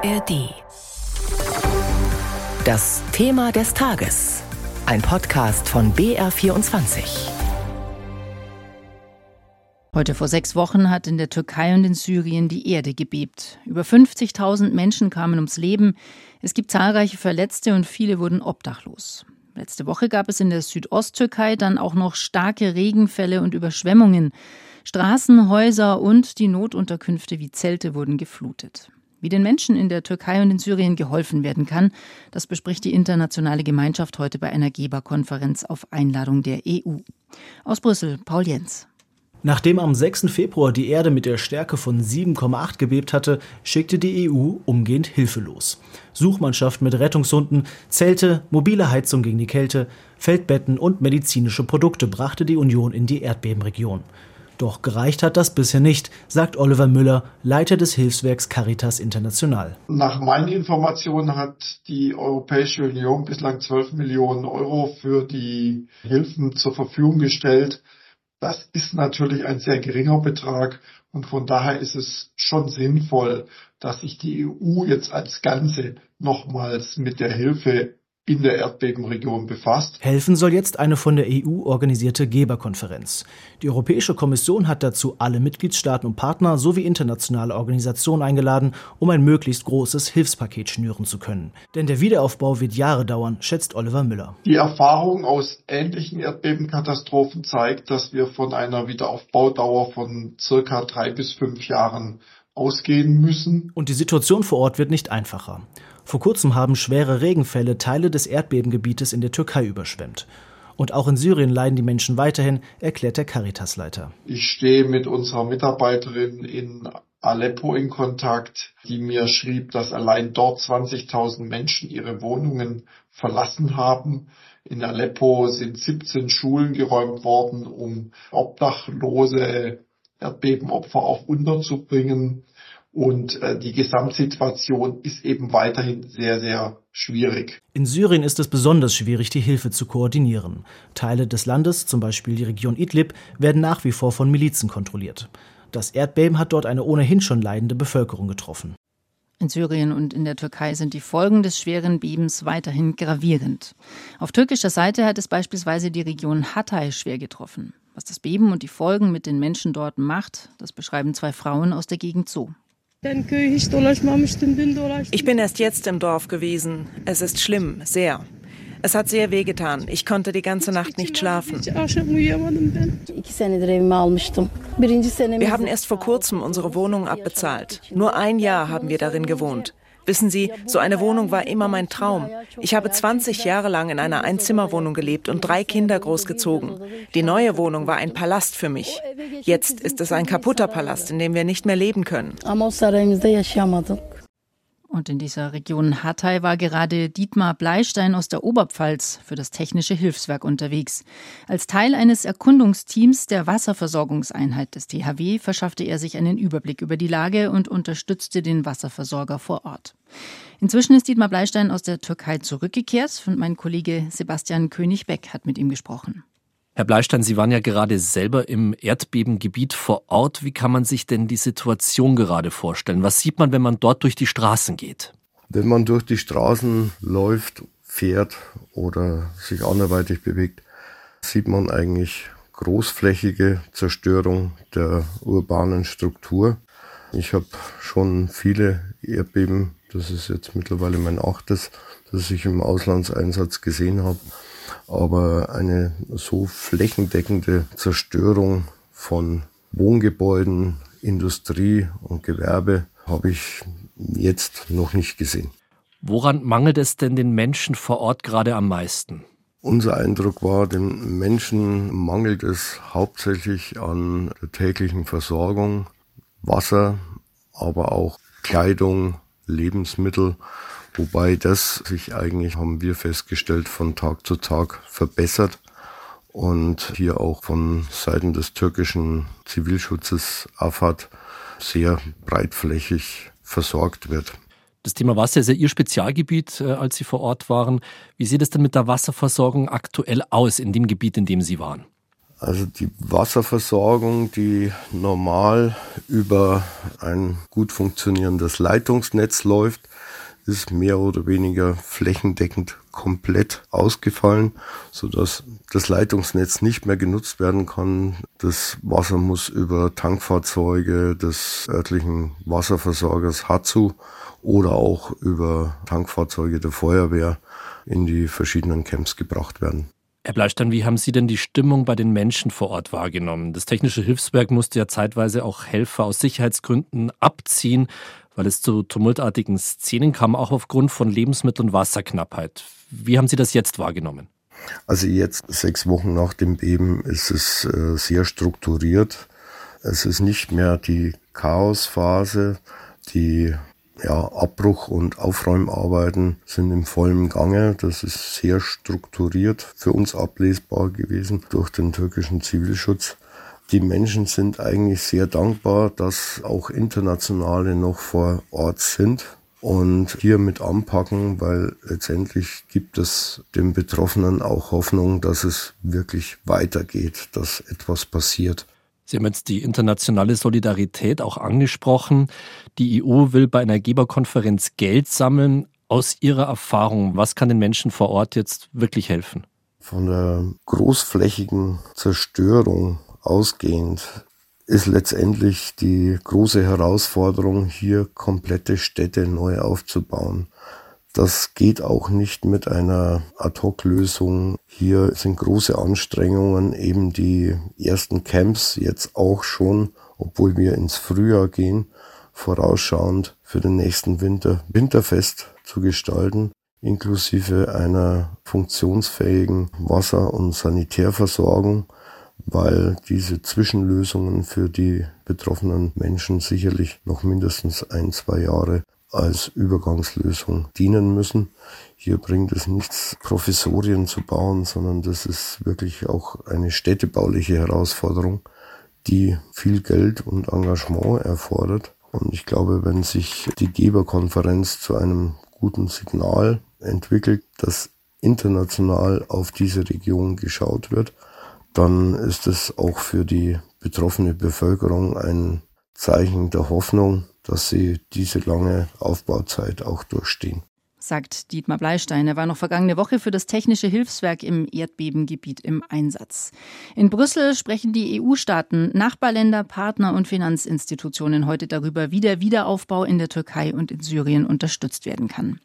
ARD. Das Thema des Tages. Ein Podcast von BR24. Heute vor sechs Wochen hat in der Türkei und in Syrien die Erde gebebt. Über 50.000 Menschen kamen ums Leben. Es gibt zahlreiche Verletzte und viele wurden obdachlos. Letzte Woche gab es in der Südosttürkei dann auch noch starke Regenfälle und Überschwemmungen. Straßen, Häuser und die Notunterkünfte wie Zelte wurden geflutet. Wie den Menschen in der Türkei und in Syrien geholfen werden kann, das bespricht die internationale Gemeinschaft heute bei einer Geberkonferenz auf Einladung der EU. Aus Brüssel, Paul Jens. Nachdem am 6. Februar die Erde mit der Stärke von 7,8 gebebt hatte, schickte die EU umgehend Hilfe los. Suchmannschaft mit Rettungshunden, Zelte, mobile Heizung gegen die Kälte, Feldbetten und medizinische Produkte brachte die Union in die Erdbebenregion. Doch gereicht hat das bisher nicht, sagt Oliver Müller, Leiter des Hilfswerks Caritas International. Nach meinen Informationen hat die Europäische Union bislang 12 Millionen Euro für die Hilfen zur Verfügung gestellt. Das ist natürlich ein sehr geringer Betrag und von daher ist es schon sinnvoll, dass sich die EU jetzt als Ganze nochmals mit der Hilfe in der Erdbebenregion befasst. Helfen soll jetzt eine von der EU organisierte Geberkonferenz. Die Europäische Kommission hat dazu alle Mitgliedstaaten und Partner sowie internationale Organisationen eingeladen, um ein möglichst großes Hilfspaket schnüren zu können. Denn der Wiederaufbau wird Jahre dauern, schätzt Oliver Müller. Die Erfahrung aus ähnlichen Erdbebenkatastrophen zeigt, dass wir von einer Wiederaufbaudauer von circa drei bis fünf Jahren ausgehen müssen. Und die Situation vor Ort wird nicht einfacher. Vor kurzem haben schwere Regenfälle Teile des Erdbebengebietes in der Türkei überschwemmt. Und auch in Syrien leiden die Menschen weiterhin, erklärt der Caritas-Leiter. Ich stehe mit unserer Mitarbeiterin in Aleppo in Kontakt, die mir schrieb, dass allein dort 20.000 Menschen ihre Wohnungen verlassen haben. In Aleppo sind 17 Schulen geräumt worden, um obdachlose Erdbebenopfer auch unterzubringen. Und äh, die Gesamtsituation ist eben weiterhin sehr, sehr schwierig. In Syrien ist es besonders schwierig, die Hilfe zu koordinieren. Teile des Landes, zum Beispiel die Region Idlib, werden nach wie vor von Milizen kontrolliert. Das Erdbeben hat dort eine ohnehin schon leidende Bevölkerung getroffen. In Syrien und in der Türkei sind die Folgen des schweren Bebens weiterhin gravierend. Auf türkischer Seite hat es beispielsweise die Region Hatay schwer getroffen. Was das Beben und die Folgen mit den Menschen dort macht, das beschreiben zwei Frauen aus der Gegend so. Ich bin erst jetzt im Dorf gewesen. Es ist schlimm, sehr. Es hat sehr wehgetan. Ich konnte die ganze Nacht nicht schlafen. Wir haben erst vor kurzem unsere Wohnung abbezahlt. Nur ein Jahr haben wir darin gewohnt. Wissen Sie, so eine Wohnung war immer mein Traum. Ich habe 20 Jahre lang in einer Einzimmerwohnung gelebt und drei Kinder großgezogen. Die neue Wohnung war ein Palast für mich. Jetzt ist es ein kaputter Palast, in dem wir nicht mehr leben können. Und in dieser Region Hatay war gerade Dietmar Bleistein aus der Oberpfalz für das Technische Hilfswerk unterwegs. Als Teil eines Erkundungsteams der Wasserversorgungseinheit des THW verschaffte er sich einen Überblick über die Lage und unterstützte den Wasserversorger vor Ort. Inzwischen ist Dietmar Bleistein aus der Türkei zurückgekehrt und mein Kollege Sebastian König-Beck hat mit ihm gesprochen. Herr Bleistein, Sie waren ja gerade selber im Erdbebengebiet vor Ort. Wie kann man sich denn die Situation gerade vorstellen? Was sieht man, wenn man dort durch die Straßen geht? Wenn man durch die Straßen läuft, fährt oder sich anderweitig bewegt, sieht man eigentlich großflächige Zerstörung der urbanen Struktur. Ich habe schon viele Erdbeben, das ist jetzt mittlerweile mein achtes, das ich im Auslandseinsatz gesehen habe. Aber eine so flächendeckende Zerstörung von Wohngebäuden, Industrie und Gewerbe habe ich jetzt noch nicht gesehen. Woran mangelt es denn den Menschen vor Ort gerade am meisten? Unser Eindruck war, den Menschen mangelt es hauptsächlich an der täglichen Versorgung, Wasser, aber auch Kleidung, Lebensmittel Wobei das sich eigentlich, haben wir festgestellt, von Tag zu Tag verbessert und hier auch von Seiten des türkischen Zivilschutzes AFAD sehr breitflächig versorgt wird. Das Thema Wasser ist ja Ihr Spezialgebiet, äh, als Sie vor Ort waren. Wie sieht es denn mit der Wasserversorgung aktuell aus in dem Gebiet, in dem Sie waren? Also die Wasserversorgung, die normal über ein gut funktionierendes Leitungsnetz läuft, ist mehr oder weniger flächendeckend komplett ausgefallen, sodass das Leitungsnetz nicht mehr genutzt werden kann. Das Wasser muss über Tankfahrzeuge des örtlichen Wasserversorgers Hatsu oder auch über Tankfahrzeuge der Feuerwehr in die verschiedenen Camps gebracht werden. Herr Bleistein, wie haben Sie denn die Stimmung bei den Menschen vor Ort wahrgenommen? Das Technische Hilfswerk musste ja zeitweise auch Helfer aus Sicherheitsgründen abziehen weil es zu tumultartigen Szenen kam, auch aufgrund von Lebensmittel- und Wasserknappheit. Wie haben Sie das jetzt wahrgenommen? Also jetzt, sechs Wochen nach dem Beben, ist es äh, sehr strukturiert. Es ist nicht mehr die Chaosphase, die ja, Abbruch- und Aufräumarbeiten sind im vollen Gange. Das ist sehr strukturiert für uns ablesbar gewesen durch den türkischen Zivilschutz. Die Menschen sind eigentlich sehr dankbar, dass auch Internationale noch vor Ort sind und hier mit anpacken, weil letztendlich gibt es den Betroffenen auch Hoffnung, dass es wirklich weitergeht, dass etwas passiert. Sie haben jetzt die internationale Solidarität auch angesprochen. Die EU will bei einer Geberkonferenz Geld sammeln. Aus Ihrer Erfahrung, was kann den Menschen vor Ort jetzt wirklich helfen? Von der großflächigen Zerstörung ausgehend ist letztendlich die große Herausforderung, hier komplette Städte neu aufzubauen. Das geht auch nicht mit einer Ad-hoc-Lösung. Hier sind große Anstrengungen, eben die ersten Camps jetzt auch schon, obwohl wir ins Frühjahr gehen, vorausschauend für den nächsten Winter winterfest zu gestalten, inklusive einer funktionsfähigen Wasser- und Sanitärversorgung weil diese Zwischenlösungen für die betroffenen Menschen sicherlich noch mindestens ein, zwei Jahre als Übergangslösung dienen müssen. Hier bringt es nichts, Professorien zu bauen, sondern das ist wirklich auch eine städtebauliche Herausforderung, die viel Geld und Engagement erfordert. Und ich glaube, wenn sich die Geberkonferenz zu einem guten Signal entwickelt, dass international auf diese Region geschaut wird, dann ist es auch für die betroffene Bevölkerung ein Zeichen der Hoffnung, dass sie diese lange Aufbauzeit auch durchstehen. Sagt Dietmar Bleistein. Er war noch vergangene Woche für das Technische Hilfswerk im Erdbebengebiet im Einsatz. In Brüssel sprechen die EU-Staaten, Nachbarländer, Partner und Finanzinstitutionen heute darüber, wie der Wiederaufbau in der Türkei und in Syrien unterstützt werden kann.